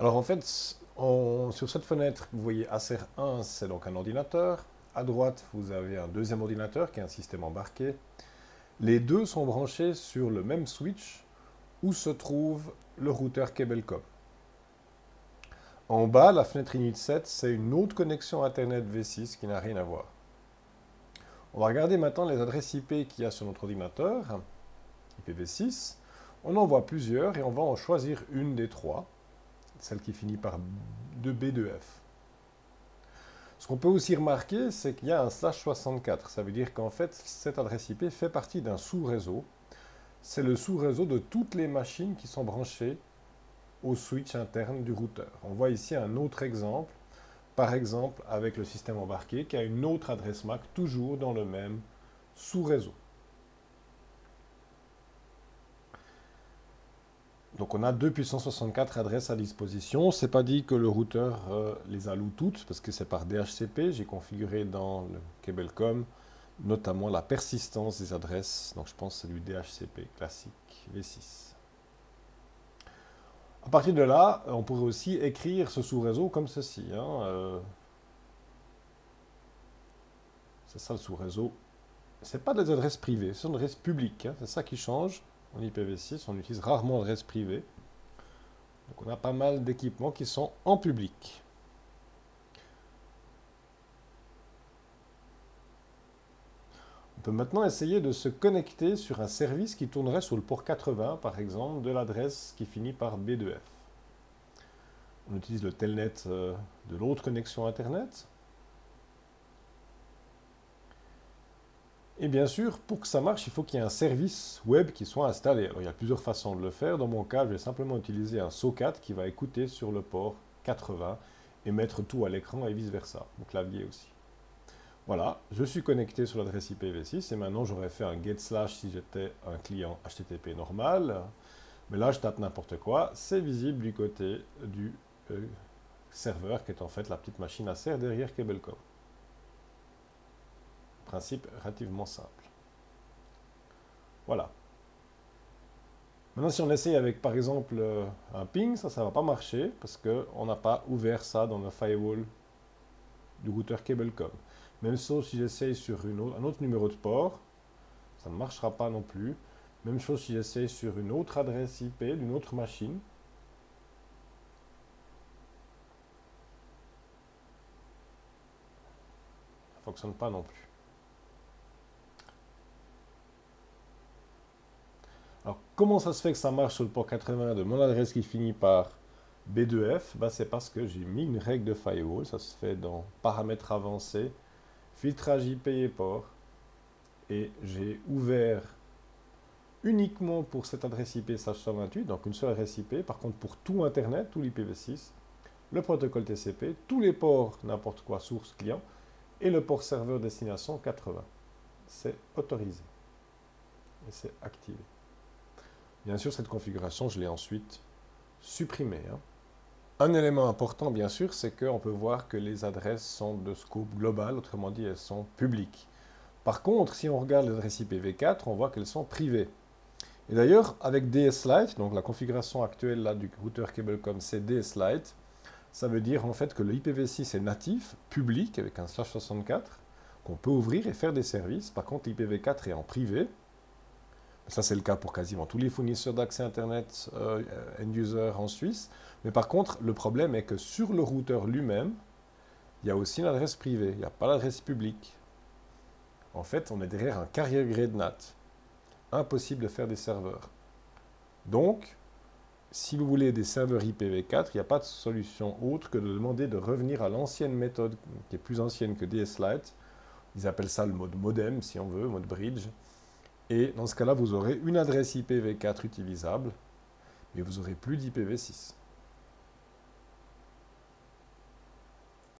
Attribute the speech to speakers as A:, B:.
A: Alors en fait, sur cette fenêtre, vous voyez ACR1, c'est donc un ordinateur. À droite, vous avez un deuxième ordinateur qui est un système embarqué. Les deux sont branchés sur le même switch où se trouve le routeur Cablecom. En bas, la fenêtre Init 7, c'est une autre connexion Internet V6 qui n'a rien à voir. On va regarder maintenant les adresses IP qu'il y a sur notre ordinateur, IPv6. On en voit plusieurs et on va en choisir une des trois, celle qui finit par 2B2F. Ce qu'on peut aussi remarquer, c'est qu'il y a un slash 64. Ça veut dire qu'en fait, cette adresse IP fait partie d'un sous-réseau. C'est le sous-réseau de toutes les machines qui sont branchées au switch interne du routeur. On voit ici un autre exemple, par exemple avec le système embarqué qui a une autre adresse MAC toujours dans le même sous-réseau. Donc on a deux puissants 64 adresses à disposition. C'est pas dit que le routeur euh, les alloue toutes parce que c'est par DHCP. J'ai configuré dans le Cablecom notamment la persistance des adresses. Donc je pense que c'est du DHCP classique V6. À partir de là, on pourrait aussi écrire ce sous-réseau comme ceci. Hein, euh. c'est ça le sous-réseau. Ce pas des adresses privées, c'est une adresse publique. Hein, c'est ça qui change. En IPv6, on utilise rarement l'adresse privée. Donc on a pas mal d'équipements qui sont en public. On peut maintenant essayer de se connecter sur un service qui tournerait sur le port 80, par exemple, de l'adresse qui finit par B2F. On utilise le telnet euh, de l'autre connexion Internet. Et bien sûr, pour que ça marche, il faut qu'il y ait un service web qui soit installé. Alors, il y a plusieurs façons de le faire. Dans mon cas, je vais simplement utiliser un SOCAT qui va écouter sur le port 80 et mettre tout à l'écran et vice-versa, mon clavier aussi. Voilà, je suis connecté sur l'adresse IPv6 et maintenant j'aurais fait un get slash si j'étais un client HTTP normal. Mais là, je tape n'importe quoi. C'est visible du côté du euh, serveur qui est en fait la petite machine à serre derrière Cablecom. Principe relativement simple. Voilà. Maintenant, si on essaye avec, par exemple, euh, un ping, ça, ça ne va pas marcher parce qu'on n'a pas ouvert ça dans le firewall du routeur Cablecom. Même chose si j'essaye sur un autre numéro de port, ça ne marchera pas non plus. Même chose si j'essaye sur une autre adresse IP d'une autre machine. Ça ne fonctionne pas non plus. Alors, comment ça se fait que ça marche sur le port 80 de mon adresse qui finit par B2F bah, C'est parce que j'ai mis une règle de firewall. Ça se fait dans Paramètres avancés, Filtrage IP et port. Et j'ai ouvert uniquement pour cette adresse IP SH128, donc une seule adresse IP. Par contre, pour tout Internet, tout l'IPv6, le protocole TCP, tous les ports, n'importe quoi, source client, et le port serveur destination 80. C'est autorisé. Et c'est activé. Bien sûr, cette configuration, je l'ai ensuite supprimée. Hein. Un élément important, bien sûr, c'est qu'on peut voir que les adresses sont de scope global, autrement dit, elles sont publiques. Par contre, si on regarde les adresses IPv4, on voit qu'elles sont privées. Et d'ailleurs, avec DS Lite, donc la configuration actuelle du routeur Cablecom, c'est DS Lite, ça veut dire en fait que le IPv6 est natif, public, avec un slash 64, qu'on peut ouvrir et faire des services. Par contre, l'IPv4 est en privé, ça, c'est le cas pour quasiment tous les fournisseurs d'accès Internet euh, end-user en Suisse. Mais par contre, le problème est que sur le routeur lui-même, il y a aussi une adresse privée, il n'y a pas l'adresse publique. En fait, on est derrière un carrier grade NAT. Impossible de faire des serveurs. Donc, si vous voulez des serveurs IPv4, il n'y a pas de solution autre que de demander de revenir à l'ancienne méthode, qui est plus ancienne que DS Lite. Ils appellent ça le mode modem, si on veut, mode bridge. Et dans ce cas-là, vous aurez une adresse IPv4 utilisable, mais vous n'aurez plus d'IPv6.